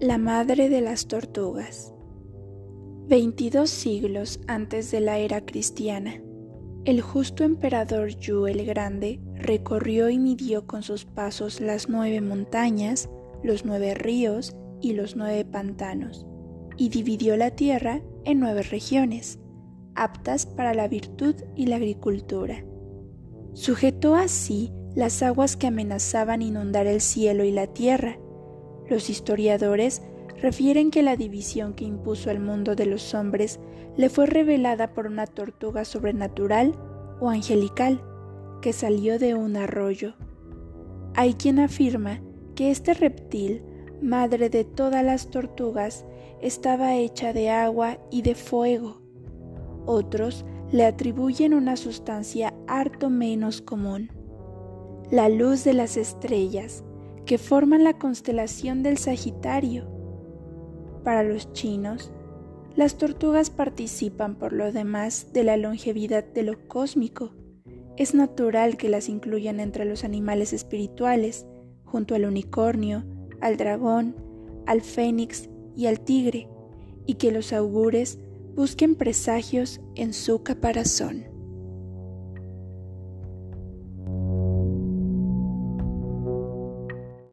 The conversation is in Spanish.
La madre de las tortugas. 22 siglos antes de la era cristiana, el justo emperador Yu el Grande recorrió y midió con sus pasos las nueve montañas, los nueve ríos y los nueve pantanos, y dividió la tierra en nueve regiones, aptas para la virtud y la agricultura. Sujetó así las aguas que amenazaban inundar el cielo y la tierra, los historiadores refieren que la división que impuso al mundo de los hombres le fue revelada por una tortuga sobrenatural o angelical que salió de un arroyo. Hay quien afirma que este reptil, madre de todas las tortugas, estaba hecha de agua y de fuego. Otros le atribuyen una sustancia harto menos común, la luz de las estrellas, que forman la constelación del Sagitario. Para los chinos, las tortugas participan por lo demás de la longevidad de lo cósmico. Es natural que las incluyan entre los animales espirituales, junto al unicornio, al dragón, al fénix y al tigre, y que los augures busquen presagios en su caparazón.